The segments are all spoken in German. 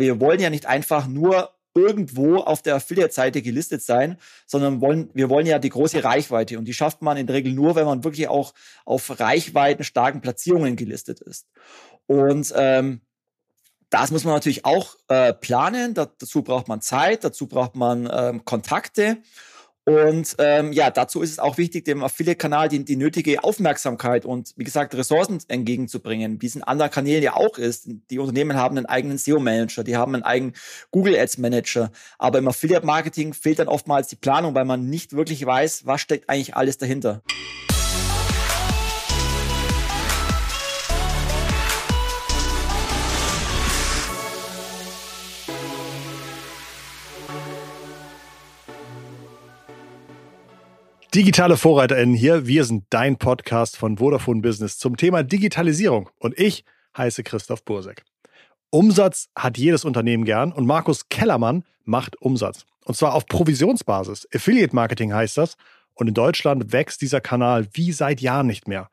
Wir wollen ja nicht einfach nur irgendwo auf der Affiliate-Seite gelistet sein, sondern wollen, wir wollen ja die große Reichweite und die schafft man in der Regel nur, wenn man wirklich auch auf Reichweiten starken Platzierungen gelistet ist. Und ähm, das muss man natürlich auch äh, planen. Da, dazu braucht man Zeit, dazu braucht man ähm, Kontakte. Und ähm, ja, dazu ist es auch wichtig, dem Affiliate-Kanal die, die nötige Aufmerksamkeit und wie gesagt Ressourcen entgegenzubringen, wie es in anderen Kanälen ja auch ist. Die Unternehmen haben einen eigenen SEO-Manager, die haben einen eigenen Google Ads-Manager. Aber im Affiliate-Marketing fehlt dann oftmals die Planung, weil man nicht wirklich weiß, was steckt eigentlich alles dahinter. Digitale VorreiterInnen hier. Wir sind dein Podcast von Vodafone Business zum Thema Digitalisierung. Und ich heiße Christoph Bursek. Umsatz hat jedes Unternehmen gern und Markus Kellermann macht Umsatz. Und zwar auf Provisionsbasis. Affiliate Marketing heißt das. Und in Deutschland wächst dieser Kanal wie seit Jahren nicht mehr.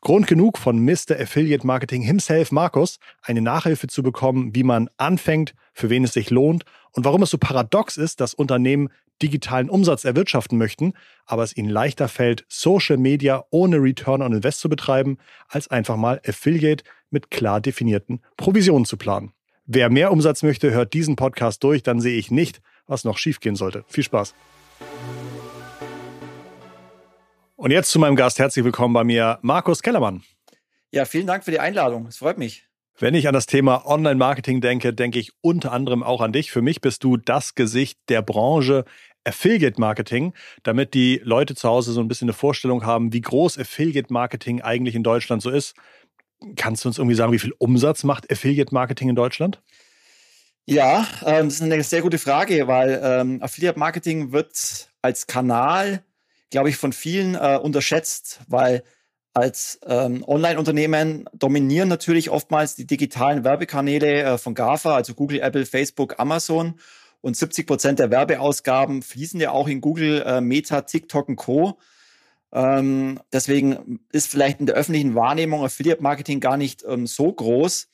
Grund genug von Mr. Affiliate Marketing himself, Markus, eine Nachhilfe zu bekommen, wie man anfängt, für wen es sich lohnt und warum es so paradox ist, dass Unternehmen digitalen Umsatz erwirtschaften möchten, aber es ihnen leichter fällt, Social Media ohne Return on Invest zu betreiben, als einfach mal Affiliate mit klar definierten Provisionen zu planen. Wer mehr Umsatz möchte, hört diesen Podcast durch, dann sehe ich nicht, was noch schiefgehen sollte. Viel Spaß. Und jetzt zu meinem Gast. Herzlich willkommen bei mir, Markus Kellermann. Ja, vielen Dank für die Einladung. Es freut mich. Wenn ich an das Thema Online-Marketing denke, denke ich unter anderem auch an dich. Für mich bist du das Gesicht der Branche Affiliate Marketing, damit die Leute zu Hause so ein bisschen eine Vorstellung haben, wie groß Affiliate Marketing eigentlich in Deutschland so ist. Kannst du uns irgendwie sagen, wie viel Umsatz macht Affiliate Marketing in Deutschland? Ja, ähm, das ist eine sehr gute Frage, weil ähm, Affiliate Marketing wird als Kanal, glaube ich, von vielen äh, unterschätzt, weil als ähm, Online-Unternehmen dominieren natürlich oftmals die digitalen Werbekanäle äh, von GAFA, also Google, Apple, Facebook, Amazon. Und 70 Prozent der Werbeausgaben fließen ja auch in Google, äh, Meta, TikTok und Co. Ähm, deswegen ist vielleicht in der öffentlichen Wahrnehmung Affiliate Marketing gar nicht ähm, so groß.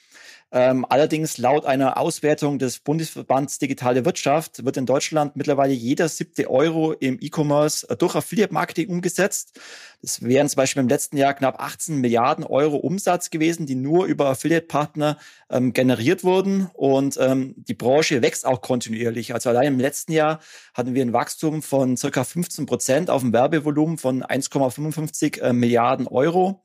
Ähm, allerdings laut einer Auswertung des Bundesverbands Digitale Wirtschaft wird in Deutschland mittlerweile jeder siebte Euro im E-Commerce äh, durch Affiliate-Marketing umgesetzt. Das wären zum Beispiel im letzten Jahr knapp 18 Milliarden Euro Umsatz gewesen, die nur über Affiliate-Partner ähm, generiert wurden. Und ähm, die Branche wächst auch kontinuierlich. Also allein im letzten Jahr hatten wir ein Wachstum von circa 15 Prozent auf dem Werbevolumen von 1,55 äh, Milliarden Euro.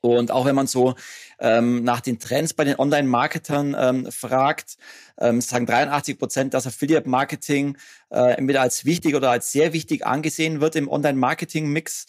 Und auch wenn man so ähm, nach den Trends bei den Online-Marketern ähm, fragt, ähm, sagen 83 Prozent, dass Affiliate-Marketing äh, entweder als wichtig oder als sehr wichtig angesehen wird im Online-Marketing-Mix.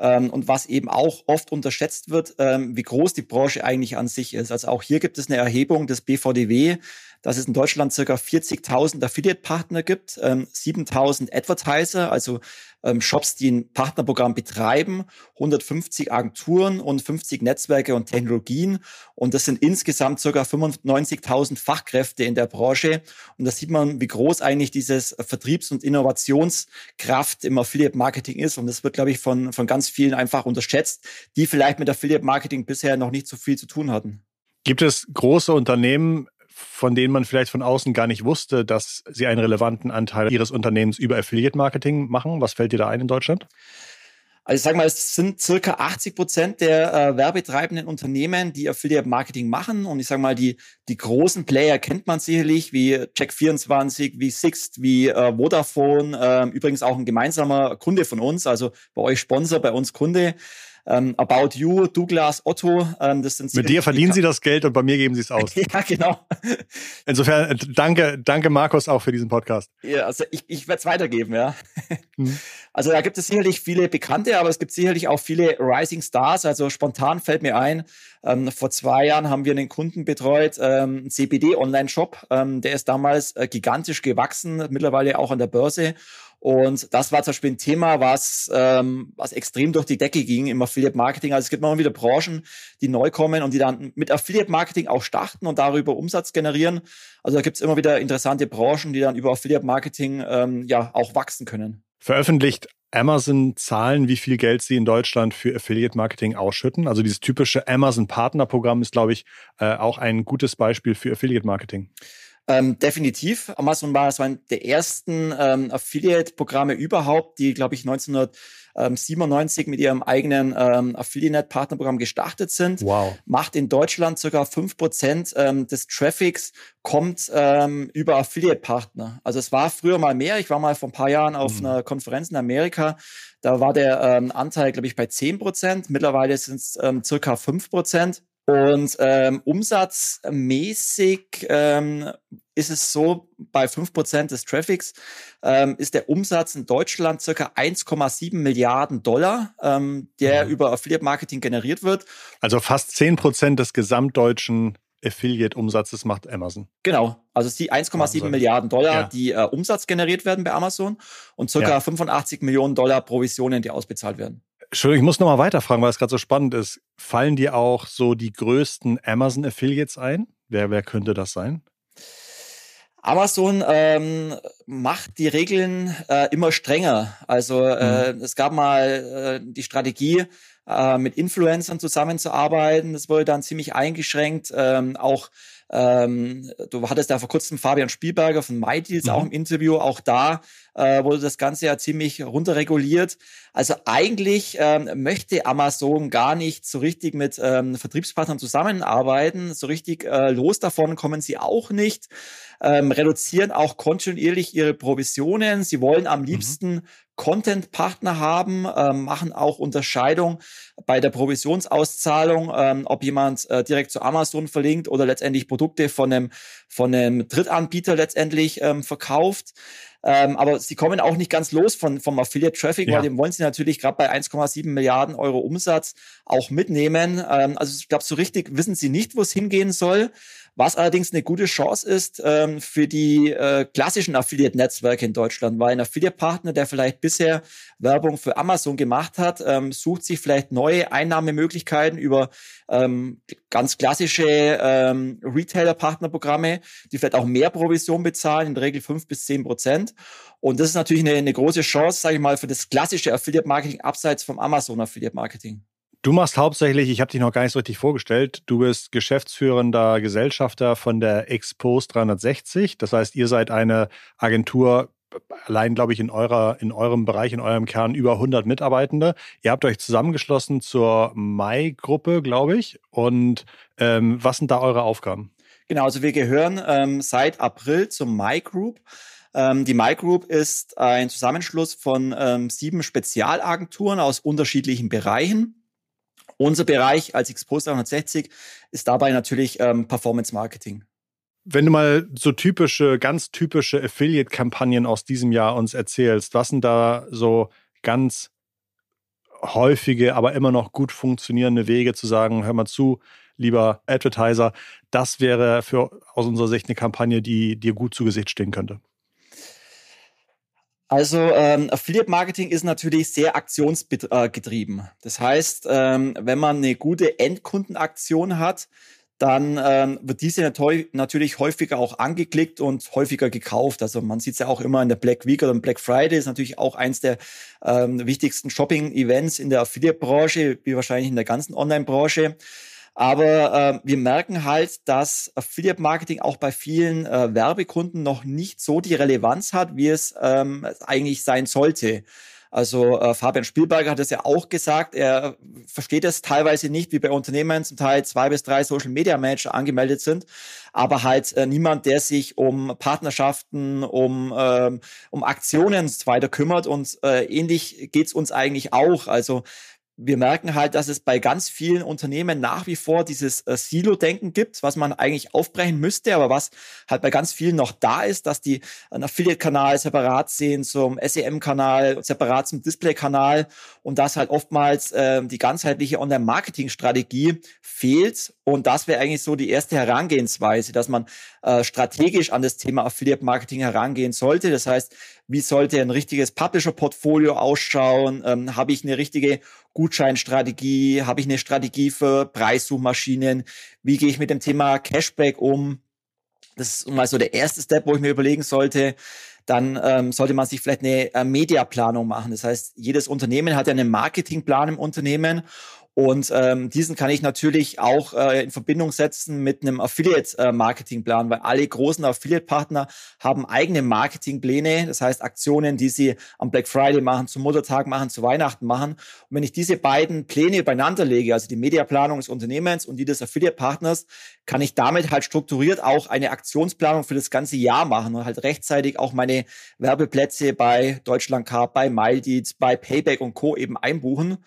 Ähm, und was eben auch oft unterschätzt wird, ähm, wie groß die Branche eigentlich an sich ist. Also auch hier gibt es eine Erhebung des BVDW, dass es in Deutschland circa 40.000 Affiliate-Partner gibt, ähm, 7.000 Advertiser, also ähm, Shops, die ein Partnerprogramm betreiben, 150 Agenturen und 50 Netzwerke und Technologien. Und das sind insgesamt circa 95.000 Fachkräfte in der Branche. Und da sieht man, wie groß eigentlich dieses Vertriebs- und Innovationskraft im Affiliate-Marketing ist. Und das wird, glaube ich, von, von ganz vielen einfach unterschätzt, die vielleicht mit Affiliate-Marketing bisher noch nicht so viel zu tun hatten. Gibt es große Unternehmen, von denen man vielleicht von außen gar nicht wusste, dass sie einen relevanten Anteil ihres Unternehmens über Affiliate-Marketing machen? Was fällt dir da ein in Deutschland? Also ich sage mal, es sind circa 80 Prozent der äh, werbetreibenden Unternehmen, die Affiliate-Marketing machen. Und ich sage mal, die, die großen Player kennt man sicherlich, wie Check24, wie Sixt, wie äh, Vodafone. Äh, übrigens auch ein gemeinsamer Kunde von uns, also bei euch Sponsor, bei uns Kunde ähm, About You, Douglas, Otto. Ähm, das sind Mit dir verdienen sie das Geld und bei mir geben sie es aus. ja, genau. Insofern äh, danke, danke Markus auch für diesen Podcast. Ja, also ich, ich werde es weitergeben, ja. Mhm. Also da gibt es sicherlich viele Bekannte, aber es gibt sicherlich auch viele Rising Stars. Also spontan fällt mir ein, ähm, vor zwei Jahren haben wir einen Kunden betreut, ähm, einen CBD-Online-Shop. Ähm, der ist damals äh, gigantisch gewachsen, mittlerweile auch an der Börse. Und das war zum Beispiel ein Thema, was, ähm, was extrem durch die Decke ging im Affiliate Marketing. Also es gibt immer wieder Branchen, die neu kommen und die dann mit Affiliate Marketing auch starten und darüber Umsatz generieren. Also da gibt es immer wieder interessante Branchen, die dann über Affiliate Marketing ähm, ja auch wachsen können. Veröffentlicht Amazon Zahlen, wie viel Geld sie in Deutschland für Affiliate Marketing ausschütten? Also dieses typische Amazon Partnerprogramm ist, glaube ich, äh, auch ein gutes Beispiel für Affiliate Marketing. Ähm, definitiv. Amazon war so ein der ersten ähm, Affiliate-Programme überhaupt, die, glaube ich, 1997 mit ihrem eigenen ähm, Affiliate-Partnerprogramm gestartet sind. Wow. Macht in Deutschland sogar fünf Prozent ähm, des Traffics kommt ähm, über Affiliate-Partner. Also es war früher mal mehr. Ich war mal vor ein paar Jahren auf mhm. einer Konferenz in Amerika. Da war der ähm, Anteil, glaube ich, bei zehn Prozent. Mittlerweile sind es ähm, circa fünf Prozent. Und ähm, umsatzmäßig ähm, ist es so, bei 5% des Traffics ähm, ist der Umsatz in Deutschland circa 1,7 Milliarden Dollar, ähm, der mhm. über Affiliate Marketing generiert wird. Also fast 10% des gesamtdeutschen Affiliate-Umsatzes macht Amazon. Genau, also die 1,7 Milliarden Dollar, ja. die äh, Umsatz generiert werden bei Amazon und circa ja. 85 Millionen Dollar Provisionen, die ausbezahlt werden. Entschuldigung, ich muss nochmal weiterfragen, weil es gerade so spannend ist. Fallen dir auch so die größten Amazon-Affiliates ein? Wer, wer könnte das sein? Amazon ähm, macht die Regeln äh, immer strenger. Also äh, mhm. es gab mal äh, die Strategie, äh, mit Influencern zusammenzuarbeiten. Das wurde dann ziemlich eingeschränkt. Ähm, auch ähm, du hattest da vor kurzem Fabian Spielberger von MyDeals mhm. auch im Interview. Auch da äh, wurde das Ganze ja ziemlich runterreguliert. Also eigentlich ähm, möchte Amazon gar nicht so richtig mit ähm, Vertriebspartnern zusammenarbeiten. So richtig äh, los davon kommen sie auch nicht. Ähm, reduzieren auch kontinuierlich ihre Provisionen. Sie wollen am mhm. liebsten mhm. Content-Partner haben, ähm, machen auch Unterscheidung bei der Provisionsauszahlung, ähm, ob jemand äh, direkt zu Amazon verlinkt oder letztendlich Produkte von einem, von einem Drittanbieter letztendlich ähm, verkauft. Ähm, aber sie kommen auch nicht ganz los von, vom Affiliate Traffic, ja. weil den wollen sie natürlich gerade bei 1,7 Milliarden Euro Umsatz auch mitnehmen. Ähm, also ich glaube, so richtig wissen sie nicht, wo es hingehen soll. Was allerdings eine gute Chance ist ähm, für die äh, klassischen Affiliate-Netzwerke in Deutschland, weil ein Affiliate-Partner, der vielleicht bisher Werbung für Amazon gemacht hat, ähm, sucht sich vielleicht neue Einnahmemöglichkeiten über ähm, ganz klassische ähm, Retailer-Partnerprogramme, die vielleicht auch mehr Provision bezahlen, in der Regel fünf bis zehn Prozent. Und das ist natürlich eine, eine große Chance, sage ich mal, für das klassische Affiliate-Marketing abseits vom Amazon-Affiliate-Marketing. Du machst hauptsächlich, ich habe dich noch gar nicht so richtig vorgestellt, du bist geschäftsführender Gesellschafter von der Expose 360. Das heißt, ihr seid eine Agentur, allein glaube ich in eurer in eurem Bereich in eurem Kern über 100 Mitarbeitende. Ihr habt euch zusammengeschlossen zur Mai Gruppe, glaube ich. Und ähm, was sind da eure Aufgaben? Genau, also wir gehören ähm, seit April zum Mai Group. Ähm, die My Group ist ein Zusammenschluss von ähm, sieben Spezialagenturen aus unterschiedlichen Bereichen. Unser Bereich als Expose 360 ist dabei natürlich ähm, Performance Marketing. Wenn du mal so typische, ganz typische Affiliate-Kampagnen aus diesem Jahr uns erzählst, was sind da so ganz häufige, aber immer noch gut funktionierende Wege zu sagen, hör mal zu, lieber Advertiser, das wäre für aus unserer Sicht eine Kampagne, die dir gut zu Gesicht stehen könnte? Also ähm, Affiliate Marketing ist natürlich sehr aktionsgetrieben. Das heißt, ähm, wenn man eine gute Endkundenaktion hat, dann ähm, wird diese natürlich häufiger auch angeklickt und häufiger gekauft. Also man sieht es ja auch immer in der Black Week oder Black Friday, ist natürlich auch eins der ähm, wichtigsten Shopping-Events in der Affiliate-Branche, wie wahrscheinlich in der ganzen Online-Branche. Aber äh, wir merken halt, dass Affiliate Marketing auch bei vielen äh, Werbekunden noch nicht so die Relevanz hat, wie es ähm, eigentlich sein sollte. Also äh, Fabian Spielberger hat es ja auch gesagt, er versteht es teilweise nicht, wie bei Unternehmen zum Teil zwei bis drei Social Media Manager angemeldet sind, aber halt äh, niemand, der sich um Partnerschaften, um, ähm, um Aktionen weiter kümmert. Und äh, ähnlich geht's uns eigentlich auch. Also wir merken halt, dass es bei ganz vielen Unternehmen nach wie vor dieses äh, Silo-Denken gibt, was man eigentlich aufbrechen müsste, aber was halt bei ganz vielen noch da ist, dass die einen Affiliate-Kanal separat sehen zum SEM-Kanal, separat zum Display-Kanal und dass halt oftmals äh, die ganzheitliche Online-Marketing-Strategie fehlt. Und das wäre eigentlich so die erste Herangehensweise, dass man äh, strategisch an das Thema Affiliate-Marketing herangehen sollte. Das heißt, wie sollte ein richtiges Publisher-Portfolio ausschauen? Ähm, Habe ich eine richtige Gutscheinstrategie? Habe ich eine Strategie für Preissuchmaschinen? Wie gehe ich mit dem Thema Cashback um? Das ist mal so der erste Step, wo ich mir überlegen sollte. Dann ähm, sollte man sich vielleicht eine äh, Mediaplanung machen. Das heißt, jedes Unternehmen hat ja einen Marketingplan im Unternehmen Und ähm, diesen kann ich natürlich auch äh, in Verbindung setzen mit einem Affiliate-Marketingplan, weil alle großen Affiliate-Partner haben eigene Marketingpläne, das heißt Aktionen, die sie am Black Friday machen, zum Muttertag machen, zu Weihnachten machen. Und wenn ich diese beiden Pläne beieinander lege, also die Mediaplanung des Unternehmens und die des Affiliate-Partners, kann ich damit halt strukturiert auch eine Aktionsplanung für das ganze Jahr machen und halt rechtzeitig auch meine Werbeplätze bei Deutschlandcard, bei MyDeeds, bei Payback und Co. eben einbuchen.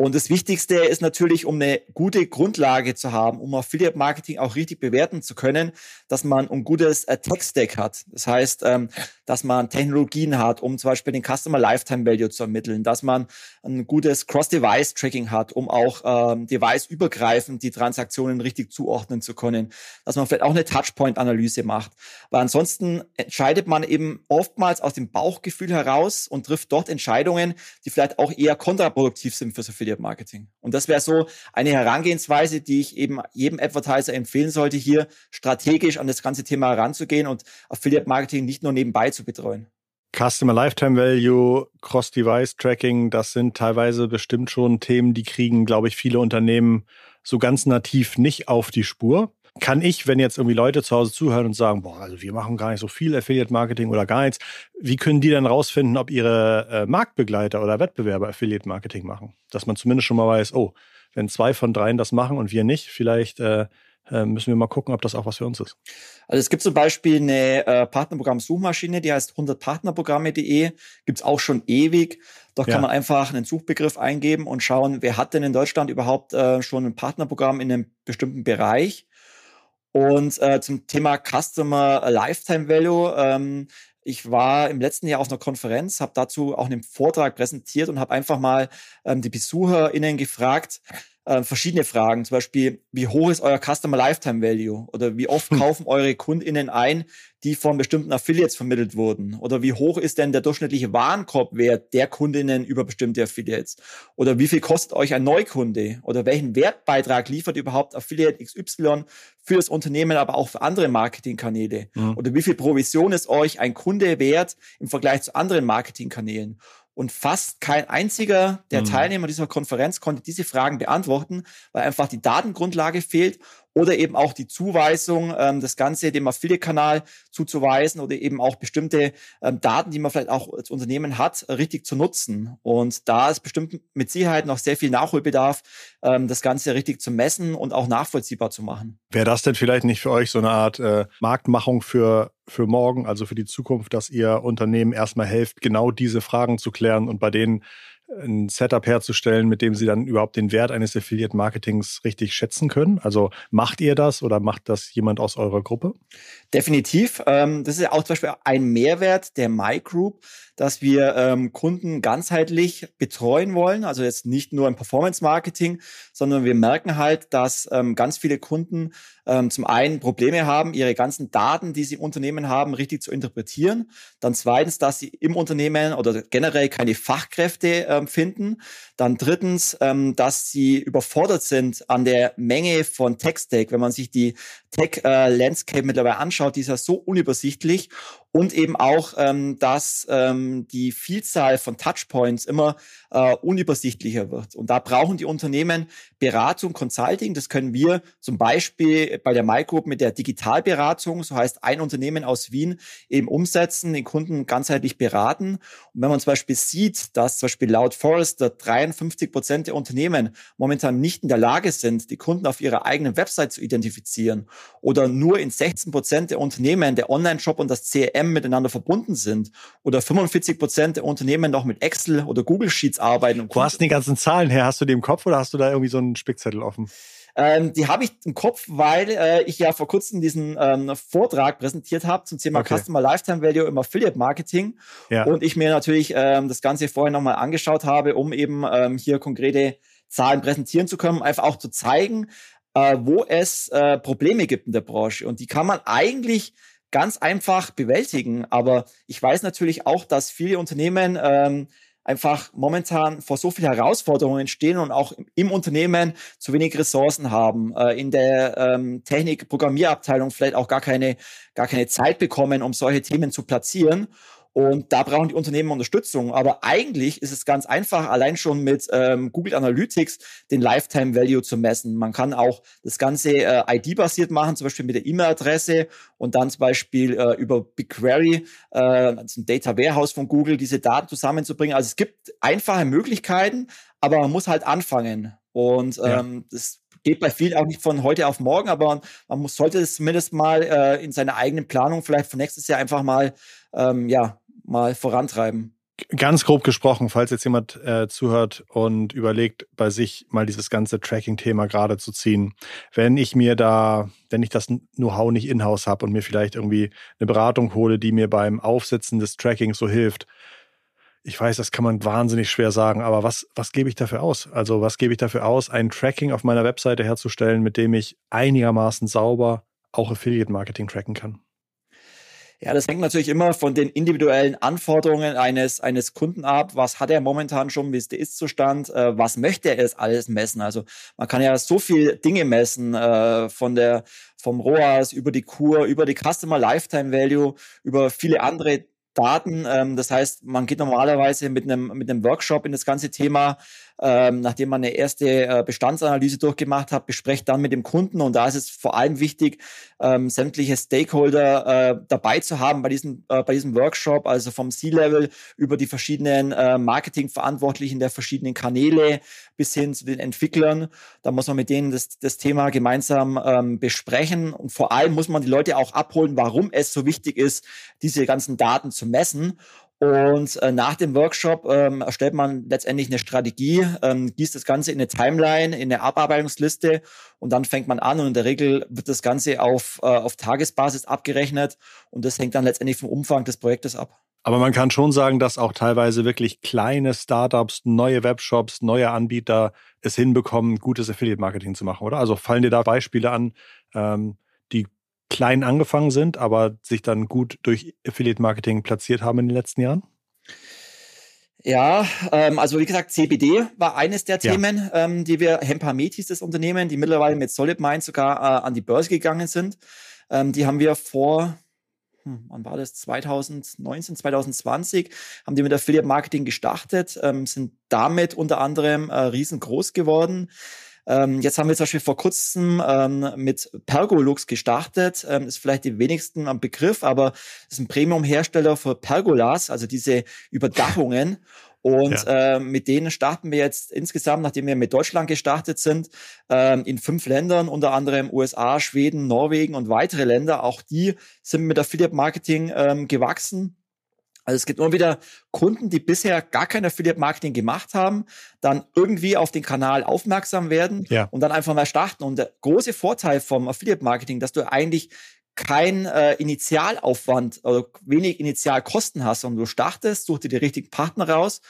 Und das Wichtigste ist natürlich, um eine gute Grundlage zu haben, um Affiliate Marketing auch richtig bewerten zu können, dass man ein gutes äh, Tech-Stack hat. Das heißt, ähm, dass man Technologien hat, um zum Beispiel den Customer Lifetime Value zu ermitteln, dass man ein gutes Cross-Device-Tracking hat, um auch ähm, device-übergreifend die Transaktionen richtig zuordnen zu können, dass man vielleicht auch eine Touchpoint-Analyse macht. Weil ansonsten entscheidet man eben oftmals aus dem Bauchgefühl heraus und trifft dort Entscheidungen, die vielleicht auch eher kontraproduktiv sind für Affiliate Affiliate Marketing. Und das wäre so eine Herangehensweise, die ich eben jedem Advertiser empfehlen sollte, hier strategisch an das ganze Thema heranzugehen und Affiliate Marketing nicht nur nebenbei zu betreuen. Customer Lifetime Value, Cross-Device Tracking, das sind teilweise bestimmt schon Themen, die kriegen, glaube ich, viele Unternehmen so ganz nativ nicht auf die Spur kann ich, wenn jetzt irgendwie Leute zu Hause zuhören und sagen, boah, also wir machen gar nicht so viel Affiliate Marketing oder gar nichts, wie können die dann rausfinden, ob ihre äh, Marktbegleiter oder Wettbewerber Affiliate Marketing machen? Dass man zumindest schon mal weiß, oh, wenn zwei von dreien das machen und wir nicht, vielleicht äh, äh müssen wir mal gucken, ob das auch was für uns ist. Also es gibt zum Beispiel eine äh, Partnerprogramm-Suchmaschine, die heißt 100partnerprogramme.de, gibt's auch schon ewig. Dort ja. kann man einfach einen Suchbegriff eingeben und schauen, wer hat denn in Deutschland überhaupt äh, schon ein Partnerprogramm in einem bestimmten Bereich. Und äh, zum Thema Customer Lifetime Value. Ähm, ich war im letzten Jahr auf einer Konferenz, habe dazu auch einen Vortrag präsentiert und habe einfach mal ähm, die BesucherInnen gefragt, äh, verschiedene Fragen, zum Beispiel, wie hoch ist euer Customer Lifetime Value? Oder wie oft hm. kaufen eure KundInnen ein, die von bestimmten Affiliates vermittelt wurden? Oder wie hoch ist denn der durchschnittliche Warenkorbwert der Kundinnen über bestimmte Affiliates? Oder wie viel kostet euch ein Neukunde? Oder welchen Wertbeitrag liefert überhaupt Affiliate XY für das Unternehmen, aber auch für andere Marketingkanäle? Mhm. Oder wie viel Provision ist euch ein Kunde wert im Vergleich zu anderen Marketingkanälen? Und fast kein einziger der mhm. Teilnehmer dieser Konferenz konnte diese Fragen beantworten, weil einfach die Datengrundlage fehlt oder eben auch die Zuweisung, ähm, das Ganze dem Affiliate-Kanal zuzuweisen oder eben auch bestimmte ähm, Daten, die man vielleicht auch als Unternehmen hat, richtig zu nutzen. Und da ist bestimmt mit Sicherheit noch sehr viel Nachholbedarf, ähm, das Ganze richtig zu messen und auch nachvollziehbar zu machen. Wäre das denn vielleicht nicht für euch so eine Art äh, Marktmachung für, für morgen, also für die Zukunft, dass ihr Unternehmen erstmal helft, genau diese Fragen zu klären und bei denen ein Setup herzustellen, mit dem sie dann überhaupt den Wert eines Affiliate Marketings richtig schätzen können? Also macht ihr das oder macht das jemand aus eurer Gruppe? Definitiv. Ähm, das ist ja auch zum Beispiel ein Mehrwert der My Group, dass wir ähm, Kunden ganzheitlich betreuen wollen. Also jetzt nicht nur im Performance Marketing, sondern wir merken halt, dass ähm, ganz viele Kunden ähm, zum einen Probleme haben, ihre ganzen Daten, die sie im Unternehmen haben, richtig zu interpretieren. Dann zweitens, dass sie im Unternehmen oder generell keine Fachkräfte ähm, finden. Dann drittens, ähm, dass sie überfordert sind an der Menge von Tech-Stack. Wenn man sich die Tech-Landscape äh, mittlerweile anschaut, die ist ja so unübersichtlich und eben auch, ähm, dass ähm, die Vielzahl von Touchpoints immer äh, unübersichtlicher wird. Und da brauchen die Unternehmen Beratung, Consulting. Das können wir zum Beispiel bei der MyGroup mit der Digitalberatung, so heißt ein Unternehmen aus Wien, eben umsetzen, den Kunden ganzheitlich beraten. Und wenn man zum Beispiel sieht, dass zum Beispiel laut Forrester 53 Prozent der Unternehmen momentan nicht in der Lage sind, die Kunden auf ihrer eigenen Website zu identifizieren oder nur in 16 Prozent der Unternehmen der Online-Shop und das CRM miteinander verbunden sind oder 45 Prozent der Unternehmen noch mit Excel oder Google Sheets arbeiten. Wo hast du die ganzen Zahlen her? Hast du die im Kopf oder hast du da irgendwie so einen Spickzettel offen? Ähm, die habe ich im Kopf, weil äh, ich ja vor kurzem diesen ähm, Vortrag präsentiert habe zum Thema okay. Customer Lifetime Value im Affiliate Marketing. Ja. Und ich mir natürlich ähm, das Ganze vorher nochmal angeschaut habe, um eben ähm, hier konkrete Zahlen präsentieren zu können, einfach auch zu zeigen, äh, wo es äh, Probleme gibt in der Branche. Und die kann man eigentlich ganz einfach bewältigen. Aber ich weiß natürlich auch, dass viele Unternehmen ähm, einfach momentan vor so vielen Herausforderungen stehen und auch im Unternehmen zu wenig Ressourcen haben, äh, in der ähm, Technik-Programmierabteilung vielleicht auch gar keine, gar keine Zeit bekommen, um solche Themen zu platzieren. Und da brauchen die Unternehmen Unterstützung. Aber eigentlich ist es ganz einfach, allein schon mit ähm, Google Analytics den Lifetime Value zu messen. Man kann auch das Ganze äh, ID-basiert machen, zum Beispiel mit der E-Mail-Adresse und dann zum Beispiel äh, über BigQuery, äh, also ein Data Warehouse von Google, diese Daten zusammenzubringen. Also es gibt einfache Möglichkeiten, aber man muss halt anfangen. Und ähm, ja. das geht bei vielen auch nicht von heute auf morgen, aber man muss, sollte es zumindest mal äh, in seiner eigenen Planung vielleicht für nächstes Jahr einfach mal, ähm, ja, mal vorantreiben. Ganz grob gesprochen, falls jetzt jemand äh, zuhört und überlegt, bei sich mal dieses ganze Tracking-Thema gerade zu ziehen. Wenn ich mir da, wenn ich das Know-how nicht in-house habe und mir vielleicht irgendwie eine Beratung hole, die mir beim Aufsetzen des Trackings so hilft, ich weiß, das kann man wahnsinnig schwer sagen, aber was, was gebe ich dafür aus? Also was gebe ich dafür aus, ein Tracking auf meiner Webseite herzustellen, mit dem ich einigermaßen sauber auch Affiliate-Marketing tracken kann? Ja, das hängt natürlich immer von den individuellen Anforderungen eines, eines Kunden ab. Was hat er momentan schon? Wie ist der Ist-Zustand? Äh, was möchte er jetzt alles messen? Also man kann ja so viel Dinge messen, äh, von der, vom ROAS über die Kur, über die Customer Lifetime Value, über viele andere Daten. Ähm, das heißt, man geht normalerweise mit einem, mit einem Workshop in das ganze Thema ähm, nachdem man eine erste äh, Bestandsanalyse durchgemacht hat, besprecht dann mit dem Kunden. Und da ist es vor allem wichtig, ähm, sämtliche Stakeholder äh, dabei zu haben bei diesem, äh, bei diesem Workshop, also vom C-Level über die verschiedenen äh, Marketingverantwortlichen der verschiedenen Kanäle bis hin zu den Entwicklern. Da muss man mit denen das, das Thema gemeinsam ähm, besprechen. Und vor allem muss man die Leute auch abholen, warum es so wichtig ist, diese ganzen Daten zu messen. Und äh, nach dem Workshop ähm, erstellt man letztendlich eine Strategie, ähm, gießt das Ganze in eine Timeline, in eine Abarbeitungsliste und dann fängt man an und in der Regel wird das Ganze auf, äh, auf Tagesbasis abgerechnet und das hängt dann letztendlich vom Umfang des Projektes ab. Aber man kann schon sagen, dass auch teilweise wirklich kleine Startups, neue Webshops, neue Anbieter es hinbekommen, gutes Affiliate-Marketing zu machen, oder? Also fallen dir da Beispiele an, ähm, die klein angefangen sind, aber sich dann gut durch Affiliate-Marketing platziert haben in den letzten Jahren? Ja, ähm, also wie gesagt, CBD war eines der ja. Themen, ähm, die wir, Hempamet hieß das Unternehmen, die mittlerweile mit SolidMind sogar äh, an die Börse gegangen sind. Ähm, die haben wir vor, hm, wann war das, 2019, 2020, haben die mit Affiliate Marketing gestartet, ähm, sind damit unter anderem äh, riesengroß geworden. Ähm, jetzt haben wir zum Beispiel vor kurzem ähm, mit Pergolux gestartet. Ähm, ist vielleicht die wenigsten am Begriff, aber ist ein Premium-Hersteller für Pergolas, also diese Überdachungen. Und ja. äh, mit denen starten wir jetzt insgesamt, nachdem wir mit Deutschland gestartet sind, äh, in fünf Ländern, unter anderem USA, Schweden, Norwegen und weitere Länder. Auch die sind mit Affiliate Marketing ähm, gewachsen. Also es gibt immer wieder Kunden, die bisher gar kein Affiliate Marketing gemacht haben, dann irgendwie auf den Kanal aufmerksam werden ja. und dann einfach mal starten. Und der große Vorteil vom Affiliate Marketing, dass du eigentlich kein äh, Initialaufwand oder wenig Initialkosten hast, sondern du startest, such dir die richtigen Partner raus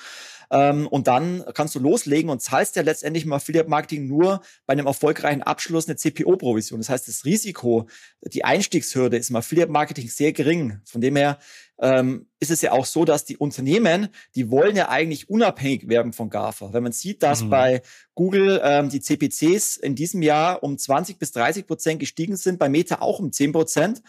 ähm, und dann kannst du loslegen und zahlst ja letztendlich im Affiliate Marketing nur bei einem erfolgreichen Abschluss eine CPO-Provision. Das heißt, das Risiko, die Einstiegshürde ist im Affiliate Marketing sehr gering. Von dem her ähm, ist es ja auch so, dass die Unternehmen, die wollen ja eigentlich unabhängig werden von GAFA. Wenn man sieht, dass mhm. bei Google ähm, die CPCs in diesem Jahr um 20 bis 30 Prozent gestiegen sind, bei Meta auch um 10 Prozent,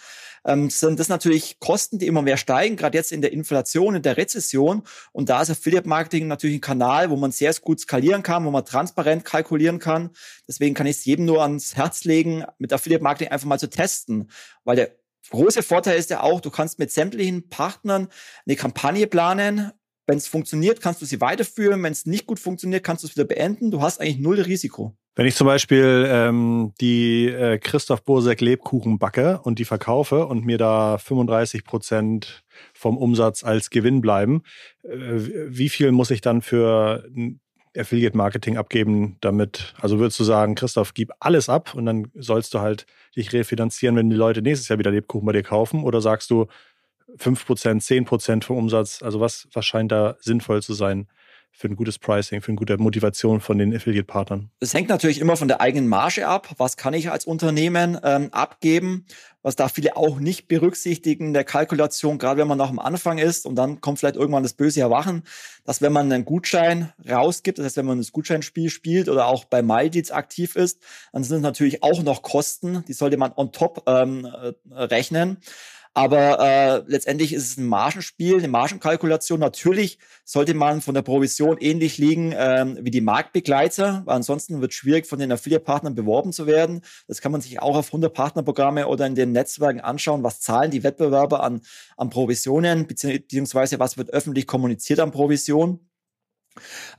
ähm, sind das natürlich Kosten, die immer mehr steigen, gerade jetzt in der Inflation, in der Rezession. Und da ist Affiliate Marketing natürlich ein Kanal, wo man sehr gut skalieren kann, wo man transparent kalkulieren kann. Deswegen kann ich es jedem nur ans Herz legen, mit Affiliate Marketing einfach mal zu testen, weil der große Vorteil ist ja auch, du kannst mit sämtlichen Partnern eine Kampagne planen. Wenn es funktioniert, kannst du sie weiterführen. Wenn es nicht gut funktioniert, kannst du es wieder beenden. Du hast eigentlich null Risiko. Wenn ich zum Beispiel ähm, die äh, Christoph Bursek Lebkuchen backe und die verkaufe und mir da 35 Prozent vom Umsatz als Gewinn bleiben, äh, wie viel muss ich dann für Affiliate Marketing abgeben, damit, also würdest du sagen, Christoph, gib alles ab und dann sollst du halt dich refinanzieren, wenn die Leute nächstes Jahr wieder Lebkuchen bei dir kaufen? Oder sagst du 5%, 10% vom Umsatz? Also was, was scheint da sinnvoll zu sein? Für ein gutes Pricing, für eine gute Motivation von den Affiliate-Partnern? Es hängt natürlich immer von der eigenen Marge ab. Was kann ich als Unternehmen ähm, abgeben? Was da viele auch nicht berücksichtigen in der Kalkulation, gerade wenn man noch am Anfang ist und dann kommt vielleicht irgendwann das böse Erwachen, dass wenn man einen Gutschein rausgibt, das heißt, wenn man das Gutscheinspiel spielt oder auch bei MyDeals aktiv ist, dann sind es natürlich auch noch Kosten, die sollte man on top ähm, äh, rechnen. Aber äh, letztendlich ist es ein Margenspiel, eine Margenkalkulation. Natürlich sollte man von der Provision ähnlich liegen ähm, wie die Marktbegleiter, weil ansonsten wird es schwierig, von den Affiliate-Partnern beworben zu werden. Das kann man sich auch auf 100 Partnerprogramme oder in den Netzwerken anschauen. Was zahlen die Wettbewerber an, an Provisionen, beziehungsweise was wird öffentlich kommuniziert an Provision?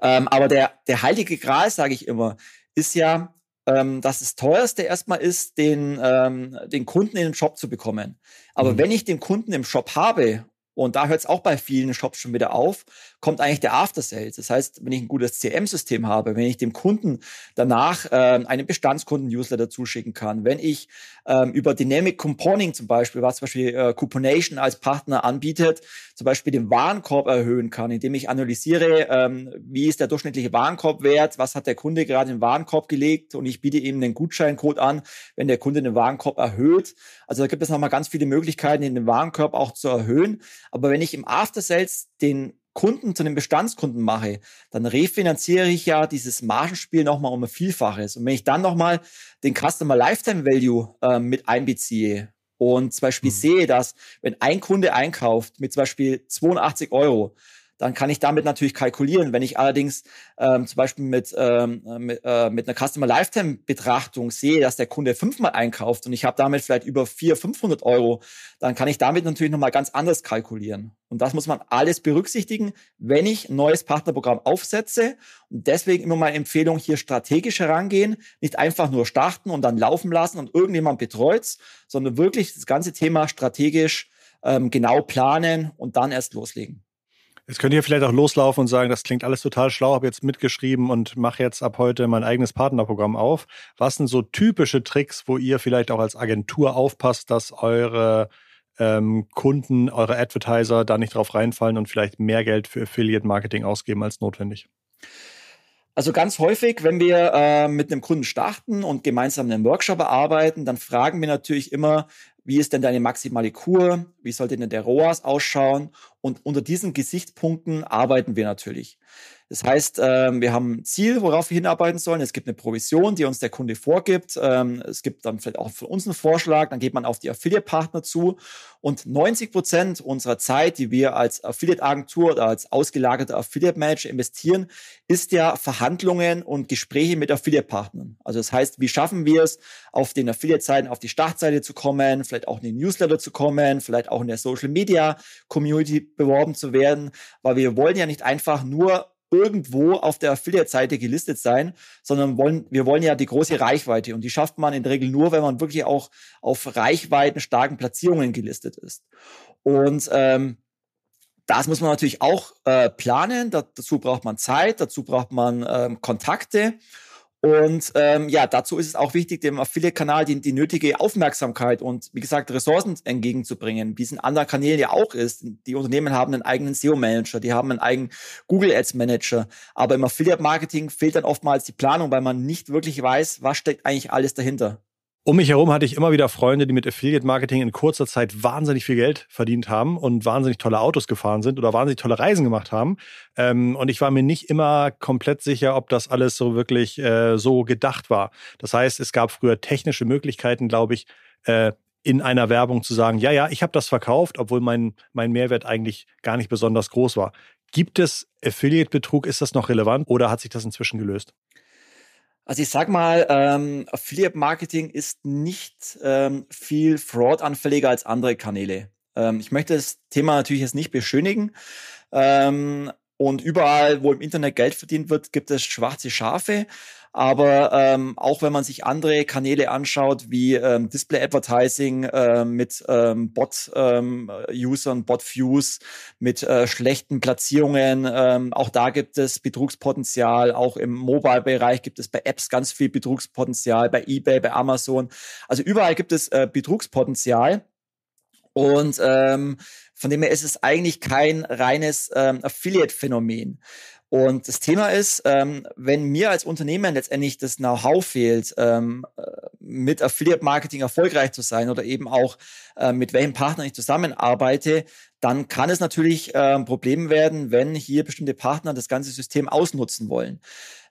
Ähm, aber der, der heilige Gral, sage ich immer, ist ja, ähm, dass das teuerste erstmal ist, den, ähm, den Kunden in den Shop zu bekommen. Aber mhm. wenn ich den Kunden im Shop habe und da hört es auch bei vielen Shops schon wieder auf, kommt eigentlich der After Sales. Das heißt, wenn ich ein gutes CM-System habe, wenn ich dem Kunden danach äh, einen Bestandskunden-Newsletter zuschicken kann, wenn ich ähm, über Dynamic Compounding zum Beispiel, was zum Beispiel äh, Couponation als Partner anbietet, zum Beispiel den Warenkorb erhöhen kann, indem ich analysiere, ähm, wie ist der durchschnittliche Warenkorbwert, was hat der Kunde gerade in den Warenkorb gelegt und ich biete ihm einen Gutscheincode an, wenn der Kunde den Warenkorb erhöht. Also da gibt es nochmal ganz viele Möglichkeiten, den Warenkorb auch zu erhöhen. Aber wenn ich im After Sales den Kunden zu einem Bestandskunden mache, dann refinanziere ich ja dieses Margenspiel nochmal um ein Vielfaches. Und wenn ich dann nochmal den Customer Lifetime Value äh, mit einbeziehe und zum Beispiel mhm. sehe, dass wenn ein Kunde einkauft mit zum Beispiel 82 Euro, dann kann ich damit natürlich kalkulieren. Wenn ich allerdings ähm, zum Beispiel mit, ähm, mit, äh, mit einer Customer Lifetime Betrachtung sehe, dass der Kunde fünfmal einkauft und ich habe damit vielleicht über 400, 500 Euro, dann kann ich damit natürlich nochmal ganz anders kalkulieren. Und das muss man alles berücksichtigen, wenn ich ein neues Partnerprogramm aufsetze. Und deswegen immer meine Empfehlung, hier strategisch herangehen, nicht einfach nur starten und dann laufen lassen und irgendjemand betreut, sondern wirklich das ganze Thema strategisch ähm, genau planen und dann erst loslegen. Jetzt könnt ihr vielleicht auch loslaufen und sagen, das klingt alles total schlau, habe jetzt mitgeschrieben und mache jetzt ab heute mein eigenes Partnerprogramm auf. Was sind so typische Tricks, wo ihr vielleicht auch als Agentur aufpasst, dass eure ähm, Kunden, eure Advertiser da nicht drauf reinfallen und vielleicht mehr Geld für Affiliate Marketing ausgeben als notwendig? Also ganz häufig, wenn wir äh, mit einem Kunden starten und gemeinsam einen Workshop erarbeiten, dann fragen wir natürlich immer, wie ist denn deine maximale Kur? Wie sollte denn der ROAS ausschauen? Und unter diesen Gesichtspunkten arbeiten wir natürlich. Das heißt, ähm, wir haben ein Ziel, worauf wir hinarbeiten sollen. Es gibt eine Provision, die uns der Kunde vorgibt. Ähm, es gibt dann vielleicht auch von uns einen Vorschlag. Dann geht man auf die Affiliate-Partner zu. Und 90 Prozent unserer Zeit, die wir als Affiliate-Agentur oder als ausgelagerter Affiliate-Manager investieren, ist ja Verhandlungen und Gespräche mit Affiliate-Partnern. Also das heißt, wie schaffen wir es, auf den Affiliate-Seiten auf die Startseite zu kommen, vielleicht auch in den Newsletter zu kommen, vielleicht auch in der Social-Media-Community beworben zu werden, weil wir wollen ja nicht einfach nur irgendwo auf der Affiliate-Seite gelistet sein, sondern wollen, wir wollen ja die große Reichweite und die schafft man in der Regel nur, wenn man wirklich auch auf Reichweiten starken Platzierungen gelistet ist. Und ähm, das muss man natürlich auch äh, planen. dazu braucht man Zeit, dazu braucht man ähm, Kontakte. Und ähm, ja, dazu ist es auch wichtig, dem Affiliate-Kanal die, die nötige Aufmerksamkeit und wie gesagt Ressourcen entgegenzubringen, wie es in anderen Kanälen ja auch ist. Die Unternehmen haben einen eigenen SEO-Manager, die haben einen eigenen Google Ads-Manager, aber im Affiliate-Marketing fehlt dann oftmals die Planung, weil man nicht wirklich weiß, was steckt eigentlich alles dahinter. Um mich herum hatte ich immer wieder Freunde, die mit Affiliate Marketing in kurzer Zeit wahnsinnig viel Geld verdient haben und wahnsinnig tolle Autos gefahren sind oder wahnsinnig tolle Reisen gemacht haben. Ähm, und ich war mir nicht immer komplett sicher, ob das alles so wirklich äh, so gedacht war. Das heißt, es gab früher technische Möglichkeiten, glaube ich, äh, in einer Werbung zu sagen, ja, ja, ich habe das verkauft, obwohl mein, mein Mehrwert eigentlich gar nicht besonders groß war. Gibt es Affiliate-Betrug? Ist das noch relevant oder hat sich das inzwischen gelöst? Also ich sag mal, ähm, Affiliate Marketing ist nicht ähm, viel Fraud-anfälliger als andere Kanäle. Ähm, ich möchte das Thema natürlich jetzt nicht beschönigen. Ähm, und überall, wo im Internet Geld verdient wird, gibt es schwarze Schafe. Aber ähm, auch wenn man sich andere Kanäle anschaut, wie ähm, Display Advertising äh, mit ähm, Bot-Usern, ähm, Bot-Views, mit äh, schlechten Platzierungen, ähm, auch da gibt es Betrugspotenzial. Auch im Mobile-Bereich gibt es bei Apps ganz viel Betrugspotenzial, bei eBay, bei Amazon. Also überall gibt es äh, Betrugspotenzial. Und ähm, von dem her ist es eigentlich kein reines ähm, Affiliate-Phänomen. Und das Thema ist, ähm, wenn mir als Unternehmen letztendlich das Know-how fehlt, ähm, äh, mit Affiliate-Marketing erfolgreich zu sein oder eben auch äh, mit welchem Partner ich zusammenarbeite, dann kann es natürlich äh, ein Problem werden, wenn hier bestimmte Partner das ganze System ausnutzen wollen.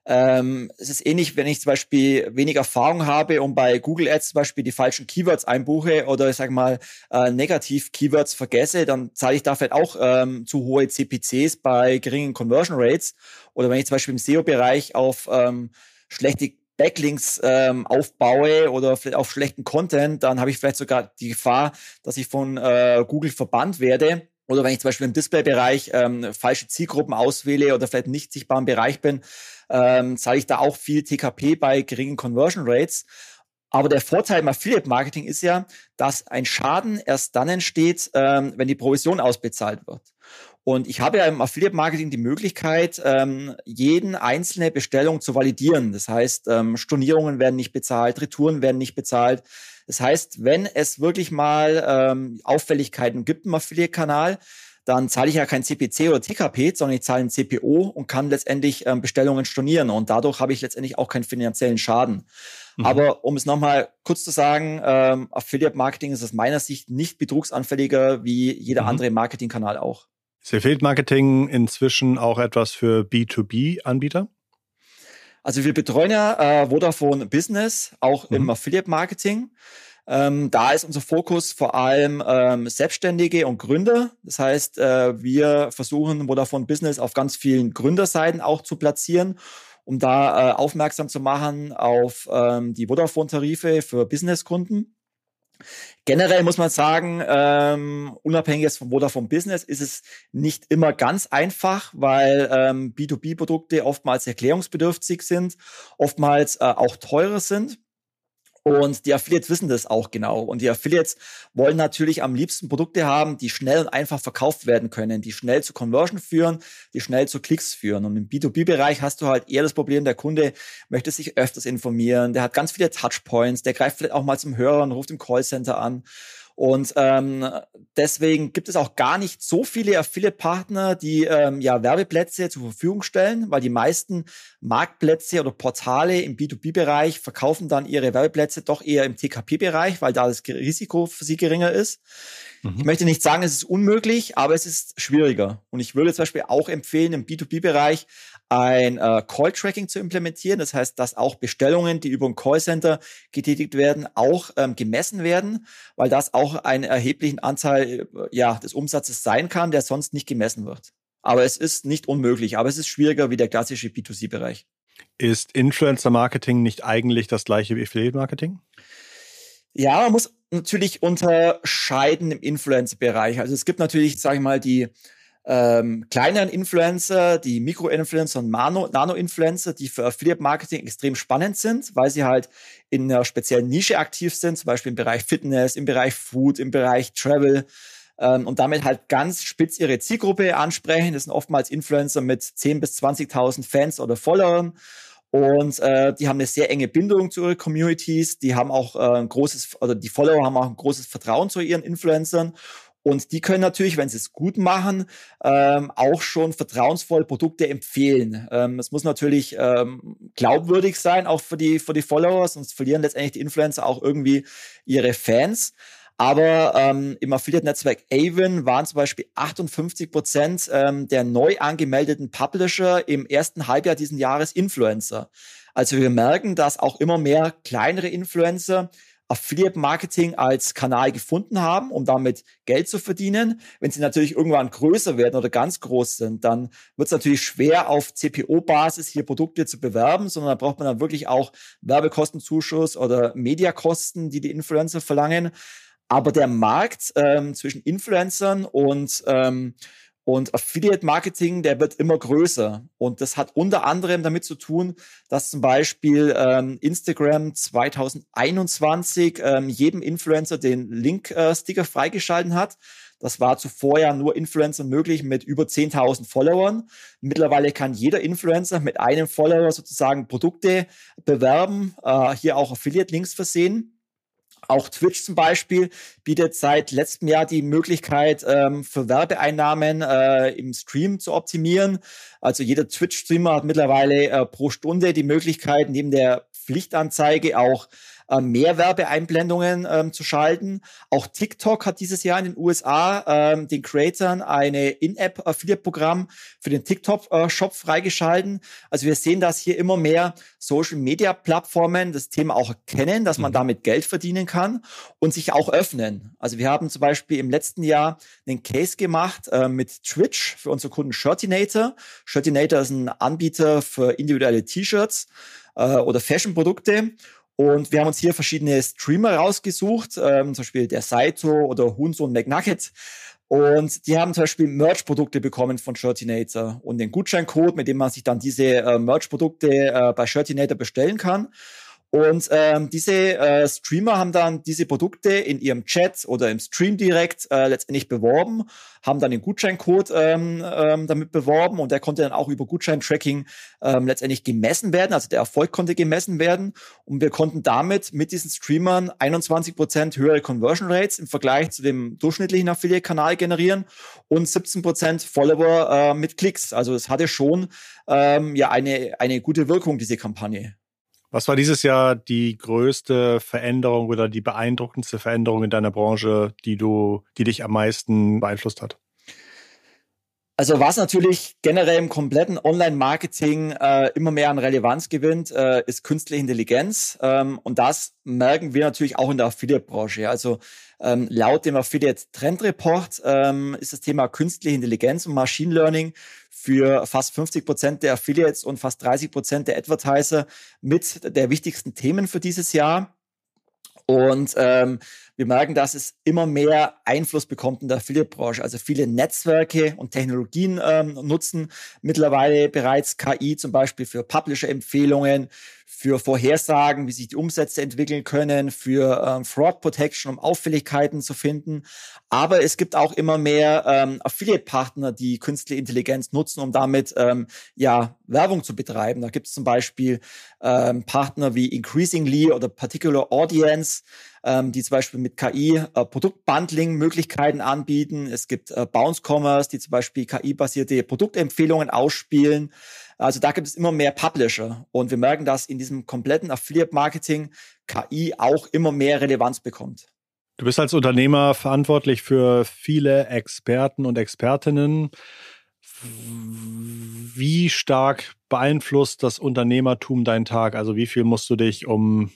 Ähm, es ist ähnlich, wenn ich zum Beispiel wenig Erfahrung habe und bei Google Ads zum Beispiel die falschen Keywords einbuche oder ich sage mal äh, negativ Keywords vergesse, dann zahle ich da vielleicht auch ähm, zu hohe CPCs bei geringen Conversion Rates. Oder wenn ich zum Beispiel im SEO-Bereich auf ähm, schlechte Backlinks ähm, aufbaue oder vielleicht auf schlechten Content, dann habe ich vielleicht sogar die Gefahr, dass ich von äh, Google verbannt werde. Oder wenn ich zum Beispiel im Display-Bereich ähm, falsche Zielgruppen auswähle oder vielleicht nicht sichtbar im Bereich bin, ähm, zahle ich da auch viel TKP bei geringen Conversion Rates. Aber der Vorteil im Affiliate Marketing ist ja, dass ein Schaden erst dann entsteht, ähm, wenn die Provision ausbezahlt wird. Und ich habe ja im Affiliate Marketing die Möglichkeit, ähm, jeden einzelne Bestellung zu validieren. Das heißt, ähm, Stornierungen werden nicht bezahlt, Retouren werden nicht bezahlt. Das heißt, wenn es wirklich mal ähm, Auffälligkeiten gibt im Affiliate-Kanal, dann zahle ich ja kein CPC oder TKP, sondern ich zahle ein CPO und kann letztendlich ähm, Bestellungen stornieren. Und dadurch habe ich letztendlich auch keinen finanziellen Schaden. Mhm. Aber um es nochmal kurz zu sagen, ähm, Affiliate Marketing ist aus meiner Sicht nicht betrugsanfälliger wie jeder mhm. andere Marketingkanal auch. Ist Affiliate Marketing inzwischen auch etwas für B2B-Anbieter? Also wir betreuen ja äh, Vodafone Business auch mhm. im Affiliate Marketing. Ähm, da ist unser Fokus vor allem ähm, Selbstständige und Gründer. Das heißt, äh, wir versuchen Vodafone Business auf ganz vielen Gründerseiten auch zu platzieren, um da äh, aufmerksam zu machen auf ähm, die Vodafone-Tarife für Businesskunden. Generell muss man sagen, ähm, unabhängig jetzt von Vodafone Business ist es nicht immer ganz einfach, weil ähm, B2B-Produkte oftmals erklärungsbedürftig sind, oftmals äh, auch teurer sind. Und die Affiliates wissen das auch genau. Und die Affiliates wollen natürlich am liebsten Produkte haben, die schnell und einfach verkauft werden können, die schnell zu Conversion führen, die schnell zu Klicks führen. Und im B2B-Bereich hast du halt eher das Problem, der Kunde möchte sich öfters informieren, der hat ganz viele Touchpoints, der greift vielleicht auch mal zum Hörer und ruft im Callcenter an. Und ähm, deswegen gibt es auch gar nicht so viele Affiliate-Partner, die ähm, ja Werbeplätze zur Verfügung stellen, weil die meisten Marktplätze oder Portale im B2B-Bereich verkaufen dann ihre Werbeplätze doch eher im TKP-Bereich, weil da das Risiko für sie geringer ist. Mhm. Ich möchte nicht sagen, es ist unmöglich, aber es ist schwieriger. Und ich würde zum Beispiel auch empfehlen, im B2B-Bereich ein äh, Call-Tracking zu implementieren. Das heißt, dass auch Bestellungen, die über ein Callcenter getätigt werden, auch ähm, gemessen werden, weil das auch einen erheblichen Anteil äh, ja, des Umsatzes sein kann, der sonst nicht gemessen wird. Aber es ist nicht unmöglich, aber es ist schwieriger wie der klassische B2C-Bereich. Ist Influencer-Marketing nicht eigentlich das gleiche wie Affiliate-Marketing? Ja, man muss natürlich unterscheiden im Influencer-Bereich. Also es gibt natürlich, sage ich mal, die ähm, kleineren Influencer, die Mikro-Influencer und Nano-Influencer, die für Affiliate-Marketing extrem spannend sind, weil sie halt in einer speziellen Nische aktiv sind, zum Beispiel im Bereich Fitness, im Bereich Food, im Bereich Travel ähm, und damit halt ganz spitz ihre Zielgruppe ansprechen. Das sind oftmals Influencer mit 10.000 bis 20.000 Fans oder Followern. Und äh, die haben eine sehr enge Bindung zu ihren Communities. Die haben auch äh, ein großes, oder die Follower haben auch ein großes Vertrauen zu ihren Influencern. Und die können natürlich, wenn sie es gut machen, ähm, auch schon vertrauensvoll Produkte empfehlen. Ähm, es muss natürlich ähm, glaubwürdig sein, auch für die, für die Follower, sonst verlieren letztendlich die Influencer auch irgendwie ihre Fans. Aber ähm, im Affiliate-Netzwerk Avon waren zum Beispiel 58 Prozent ähm, der neu angemeldeten Publisher im ersten Halbjahr diesen Jahres Influencer. Also wir merken, dass auch immer mehr kleinere Influencer Affiliate Marketing als Kanal gefunden haben, um damit Geld zu verdienen. Wenn sie natürlich irgendwann größer werden oder ganz groß sind, dann wird es natürlich schwer auf CPO-Basis hier Produkte zu bewerben, sondern da braucht man dann wirklich auch Werbekostenzuschuss oder Mediakosten, die die Influencer verlangen. Aber der Markt ähm, zwischen Influencern und ähm, und Affiliate Marketing, der wird immer größer. Und das hat unter anderem damit zu tun, dass zum Beispiel ähm, Instagram 2021 ähm, jedem Influencer den Link-Sticker äh, freigeschalten hat. Das war zuvor ja nur Influencer möglich mit über 10.000 Followern. Mittlerweile kann jeder Influencer mit einem Follower sozusagen Produkte bewerben, äh, hier auch Affiliate-Links versehen. Auch Twitch zum Beispiel bietet seit letztem Jahr die Möglichkeit, ähm, für Werbeeinnahmen äh, im Stream zu optimieren. Also jeder Twitch-Streamer hat mittlerweile äh, pro Stunde die Möglichkeit, neben der Pflichtanzeige auch äh, mehr Werbeeinblendungen ähm, zu schalten. Auch TikTok hat dieses Jahr in den USA ähm, den Creatoren eine In-App-Affiliate-Programm für den TikTok-Shop freigeschalten. Also wir sehen, dass hier immer mehr Social-Media-Plattformen das Thema auch erkennen, dass man mhm. damit Geld verdienen kann und sich auch öffnen. Also wir haben zum Beispiel im letzten Jahr einen Case gemacht äh, mit Twitch für unsere Kunden Shirtinator. Shirtinator ist ein Anbieter für individuelle T-Shirts äh, oder Fashion-Produkte. Und wir haben uns hier verschiedene Streamer rausgesucht, ähm, zum Beispiel der Saito oder Hunsohn McNugget. Und die haben zum Beispiel Merch-Produkte bekommen von Shirtinator und den Gutscheincode, mit dem man sich dann diese äh, Merch-Produkte äh, bei Shirtinator bestellen kann. Und ähm, diese äh, Streamer haben dann diese Produkte in ihrem Chat oder im Stream direkt äh, letztendlich beworben, haben dann den Gutscheincode ähm, ähm, damit beworben und der konnte dann auch über Gutscheintracking ähm, letztendlich gemessen werden, also der Erfolg konnte gemessen werden und wir konnten damit mit diesen Streamern 21 Prozent höhere Conversion Rates im Vergleich zu dem durchschnittlichen Affiliate-Kanal generieren und 17 Prozent Follower äh, mit Klicks. Also es hatte schon ähm, ja eine, eine gute Wirkung, diese Kampagne. Was war dieses Jahr die größte Veränderung oder die beeindruckendste Veränderung in deiner Branche, die du, die dich am meisten beeinflusst hat? Also was natürlich generell im kompletten Online-Marketing äh, immer mehr an Relevanz gewinnt, äh, ist künstliche Intelligenz. Ähm, und das merken wir natürlich auch in der Affiliate-Branche. Also ähm, laut dem Affiliate Trend Report ähm, ist das Thema künstliche Intelligenz und Machine Learning für fast 50 Prozent der Affiliates und fast 30 Prozent der Advertiser mit der wichtigsten Themen für dieses Jahr. Und ähm, wir merken, dass es immer mehr Einfluss bekommt in der Affiliate-Branche. Also viele Netzwerke und Technologien ähm, nutzen mittlerweile bereits KI, zum Beispiel für Publisher-Empfehlungen, für Vorhersagen, wie sich die Umsätze entwickeln können, für ähm, Fraud Protection, um Auffälligkeiten zu finden. Aber es gibt auch immer mehr ähm, Affiliate-Partner, die künstliche Intelligenz nutzen, um damit ähm, ja Werbung zu betreiben. Da gibt es zum Beispiel ähm, Partner wie Increasingly oder Particular Audience, ähm, die zum Beispiel mit KI äh, Produktbundling-Möglichkeiten anbieten. Es gibt äh, Bounce Commerce, die zum Beispiel KI-basierte Produktempfehlungen ausspielen. Also da gibt es immer mehr Publisher und wir merken, dass in diesem kompletten Affiliate-Marketing KI auch immer mehr Relevanz bekommt. Du bist als Unternehmer verantwortlich für viele Experten und Expertinnen. Wie stark beeinflusst das Unternehmertum deinen Tag? Also wie viel musst du dich um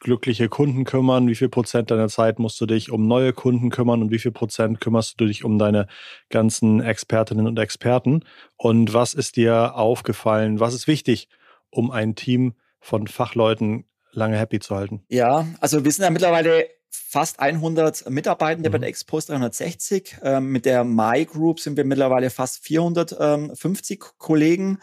glückliche Kunden kümmern? Wie viel Prozent deiner Zeit musst du dich um neue Kunden kümmern und wie viel Prozent kümmerst du dich um deine ganzen Expertinnen und Experten? Und was ist dir aufgefallen? Was ist wichtig, um ein Team von Fachleuten lange happy zu halten? Ja, also wir sind ja mittlerweile fast 100 Mitarbeitende mhm. bei der Expost 360. Ähm, mit der My Group sind wir mittlerweile fast 450 Kollegen.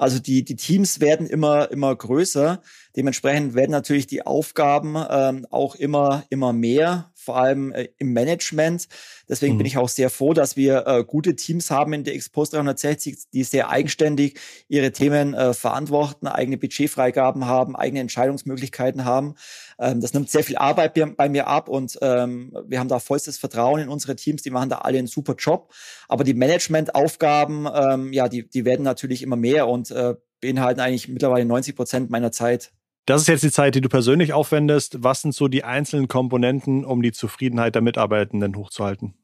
Also die, die Teams werden immer, immer größer. Dementsprechend werden natürlich die Aufgaben ähm, auch immer, immer mehr, vor allem äh, im Management. Deswegen mhm. bin ich auch sehr froh, dass wir äh, gute Teams haben in der Expost 360, die sehr eigenständig ihre Themen äh, verantworten, eigene Budgetfreigaben haben, eigene Entscheidungsmöglichkeiten haben. Ähm, das nimmt sehr viel Arbeit bei mir ab und ähm, wir haben da vollstes Vertrauen in unsere Teams. Die machen da alle einen super Job. Aber die Managementaufgaben, ähm, ja, die, die werden natürlich immer mehr und äh, beinhalten eigentlich mittlerweile 90 Prozent meiner Zeit. Das ist jetzt die Zeit, die du persönlich aufwendest. Was sind so die einzelnen Komponenten, um die Zufriedenheit der Mitarbeitenden hochzuhalten?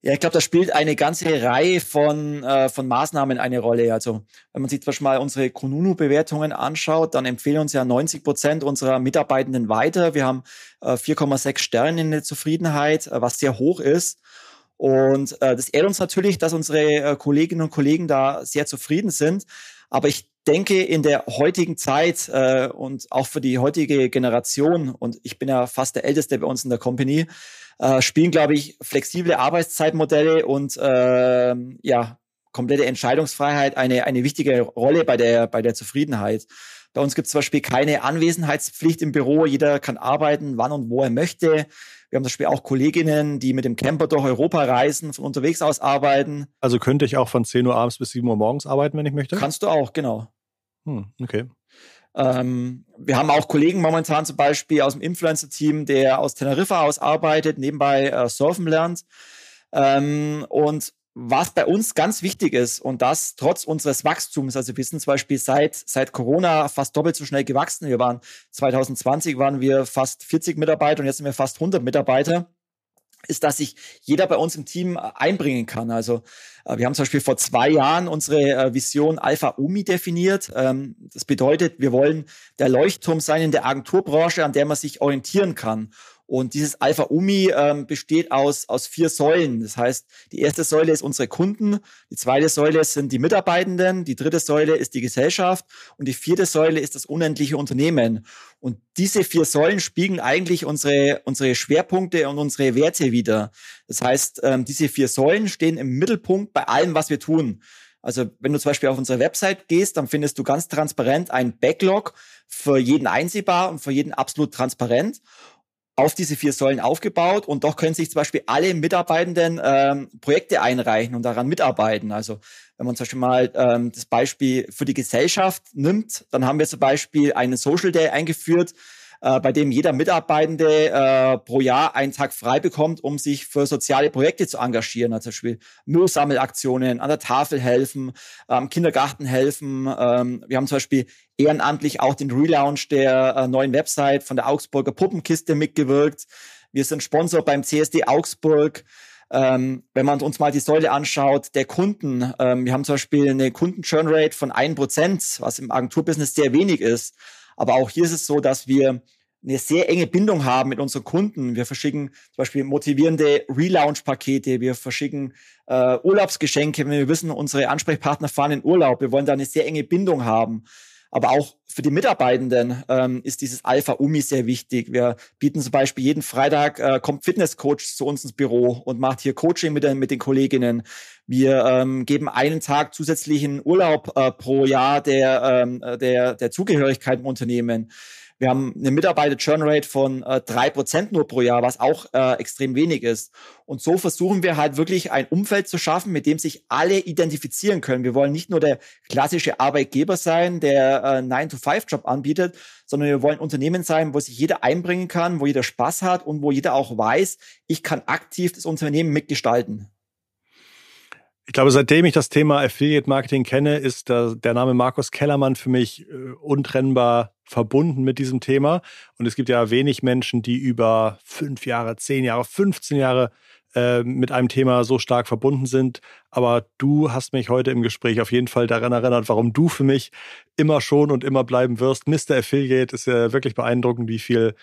Ja, ich glaube, da spielt eine ganze Reihe von, äh, von Maßnahmen eine Rolle. Also wenn man sich zum Beispiel mal unsere Kununu-Bewertungen anschaut, dann empfehlen uns ja 90 Prozent unserer Mitarbeitenden weiter. Wir haben äh, 4,6 Sterne in der Zufriedenheit, äh, was sehr hoch ist. Und äh, das ehrt uns natürlich, dass unsere äh, Kolleginnen und Kollegen da sehr zufrieden sind. Aber ich denke, in der heutigen Zeit äh, und auch für die heutige Generation, und ich bin ja fast der Älteste bei uns in der Company, äh, spielen, glaube ich, flexible Arbeitszeitmodelle und äh, ja, komplette Entscheidungsfreiheit eine, eine wichtige Rolle bei der, bei der Zufriedenheit. Bei uns gibt es zum Beispiel keine Anwesenheitspflicht im Büro. Jeder kann arbeiten, wann und wo er möchte. Wir haben zum Beispiel auch Kolleginnen, die mit dem Camper durch Europa reisen, von unterwegs aus arbeiten. Also könnte ich auch von 10 Uhr abends bis 7 Uhr morgens arbeiten, wenn ich möchte? Kannst du auch, genau. Hm, okay. Ähm, wir haben auch Kollegen momentan zum Beispiel aus dem Influencer-Team, der aus Teneriffa aus arbeitet, nebenbei äh, surfen lernt. Ähm, und was bei uns ganz wichtig ist und das trotz unseres Wachstums, also wir sind zum Beispiel seit, seit Corona fast doppelt so schnell gewachsen. Wir waren 2020 waren wir fast 40 Mitarbeiter und jetzt sind wir fast 100 Mitarbeiter ist, dass sich jeder bei uns im Team äh, einbringen kann. Also äh, wir haben zum Beispiel vor zwei Jahren unsere äh, Vision Alpha Umi definiert. Ähm, das bedeutet, wir wollen der Leuchtturm sein in der Agenturbranche, an der man sich orientieren kann. Und dieses Alpha Umi ähm, besteht aus, aus vier Säulen. Das heißt, die erste Säule ist unsere Kunden, die zweite Säule sind die Mitarbeitenden, die dritte Säule ist die Gesellschaft und die vierte Säule ist das unendliche Unternehmen. Und diese vier Säulen spiegeln eigentlich unsere, unsere Schwerpunkte und unsere Werte wieder. Das heißt, ähm, diese vier Säulen stehen im Mittelpunkt bei allem, was wir tun. Also wenn du zum Beispiel auf unsere Website gehst, dann findest du ganz transparent ein Backlog für jeden einsehbar und für jeden absolut transparent auf diese vier Säulen aufgebaut und doch können sich zum Beispiel alle Mitarbeitenden ähm, Projekte einreichen und daran mitarbeiten. Also wenn man zum Beispiel mal ähm, das Beispiel für die Gesellschaft nimmt, dann haben wir zum Beispiel einen Social Day eingeführt, äh, bei dem jeder Mitarbeitende äh, pro Jahr einen Tag frei bekommt, um sich für soziale Projekte zu engagieren. Also zum Beispiel Müllsammelaktionen, an der Tafel helfen, ähm, Kindergarten helfen. Ähm, wir haben zum Beispiel ehrenamtlich auch den Relaunch der äh, neuen Website von der Augsburger Puppenkiste mitgewirkt. Wir sind Sponsor beim CSD Augsburg. Ähm, wenn man uns mal die Säule anschaut, der Kunden, ähm, wir haben zum Beispiel eine Kunden-Churn-Rate von 1%, was im Agenturbusiness sehr wenig ist. Aber auch hier ist es so, dass wir eine sehr enge Bindung haben mit unseren Kunden. Wir verschicken zum Beispiel motivierende Relaunch-Pakete, wir verschicken äh, Urlaubsgeschenke, wenn wir wissen, unsere Ansprechpartner fahren in Urlaub. Wir wollen da eine sehr enge Bindung haben. Aber auch für die Mitarbeitenden ähm, ist dieses Alpha-Umi sehr wichtig. Wir bieten zum Beispiel jeden Freitag, äh, kommt Fitnesscoach zu uns ins Büro und macht hier Coaching mit den, mit den Kolleginnen. Wir ähm, geben einen Tag zusätzlichen Urlaub äh, pro Jahr der, ähm, der, der Zugehörigkeit im Unternehmen. Wir haben eine Mitarbeiter-Churn-Rate von äh, drei äh, Prozent nur pro Jahr, was auch äh, extrem wenig ist. Und so versuchen wir halt wirklich ein Umfeld zu schaffen, mit dem sich alle identifizieren können. Wir wollen nicht nur der klassische Arbeitgeber sein, der äh, 9-to-5-Job anbietet, sondern wir wollen Unternehmen sein, wo sich jeder einbringen kann, wo jeder Spaß hat und wo jeder auch weiß, ich kann aktiv das Unternehmen mitgestalten. Ich glaube, seitdem ich das Thema Affiliate Marketing kenne, ist der, Name Markus Kellermann für mich äh, untrennbar verbunden mit diesem Thema. Und es gibt ja wenig Menschen, die über fünf Jahre, zehn Jahre, 15 Jahre äh, mit einem Thema so stark verbunden sind. Aber du hast mich heute im Gespräch auf jeden Fall daran erinnert, warum du für mich immer schon und immer bleiben wirst. Mr. Affiliate ist ja wirklich beeindruckend, wie viel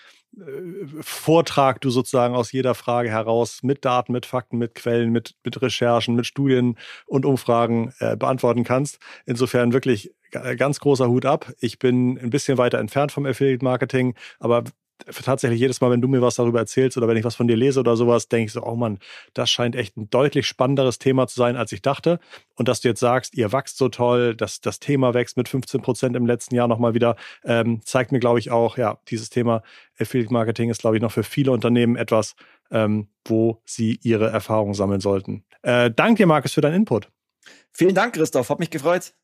Vortrag du sozusagen aus jeder Frage heraus mit Daten, mit Fakten, mit Quellen, mit, mit Recherchen, mit Studien und Umfragen äh, beantworten kannst. Insofern wirklich ganz großer Hut ab. Ich bin ein bisschen weiter entfernt vom Affiliate Marketing, aber tatsächlich jedes Mal, wenn du mir was darüber erzählst oder wenn ich was von dir lese oder sowas, denke ich so, oh Mann, das scheint echt ein deutlich spannenderes Thema zu sein, als ich dachte. Und dass du jetzt sagst, ihr wächst so toll, dass das Thema wächst mit 15 Prozent im letzten Jahr nochmal wieder, ähm, zeigt mir, glaube ich, auch, ja, dieses Thema Affiliate Marketing ist, glaube ich, noch für viele Unternehmen etwas, ähm, wo sie ihre Erfahrungen sammeln sollten. Äh, danke dir, Markus, für deinen Input. Vielen Dank, Christoph. Hat mich gefreut.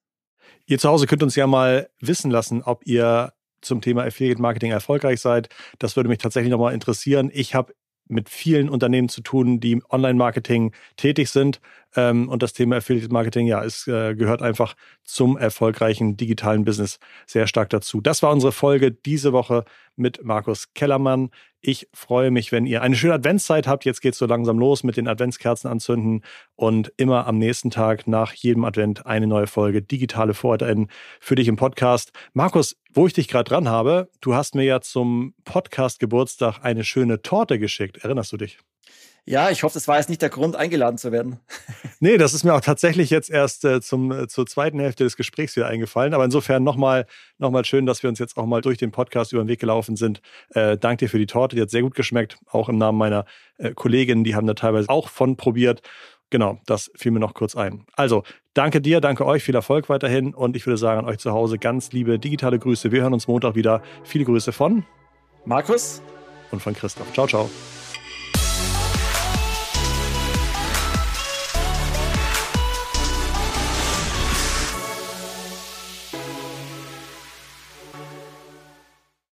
Ihr zu Hause könnt uns ja mal wissen lassen, ob ihr zum Thema Affiliate Marketing erfolgreich seid. Das würde mich tatsächlich nochmal interessieren. Ich habe mit vielen Unternehmen zu tun, die Online-Marketing tätig sind. Ähm, und das Thema Affiliate Marketing, ja, es äh, gehört einfach zum erfolgreichen digitalen Business sehr stark dazu. Das war unsere Folge diese Woche mit Markus Kellermann. Ich freue mich, wenn ihr eine schöne Adventszeit habt. Jetzt geht es so langsam los mit den Adventskerzen anzünden und immer am nächsten Tag nach jedem Advent eine neue Folge digitale VorreiterInnen für dich im Podcast. Markus, wo ich dich gerade dran habe, du hast mir ja zum Podcast Geburtstag eine schöne Torte geschickt. Erinnerst du dich? Ja, ich hoffe, das war jetzt nicht der Grund, eingeladen zu werden. nee, das ist mir auch tatsächlich jetzt erst äh, zum, äh, zur zweiten Hälfte des Gesprächs wieder eingefallen. Aber insofern nochmal noch mal schön, dass wir uns jetzt auch mal durch den Podcast über den Weg gelaufen sind. Äh, dank dir für die Torte, die hat sehr gut geschmeckt. Auch im Namen meiner äh, Kolleginnen, die haben da teilweise auch von probiert. Genau, das fiel mir noch kurz ein. Also, danke dir, danke euch, viel Erfolg weiterhin und ich würde sagen an euch zu Hause ganz liebe digitale Grüße. Wir hören uns Montag wieder. Viele Grüße von Markus und von Christoph. Ciao, ciao.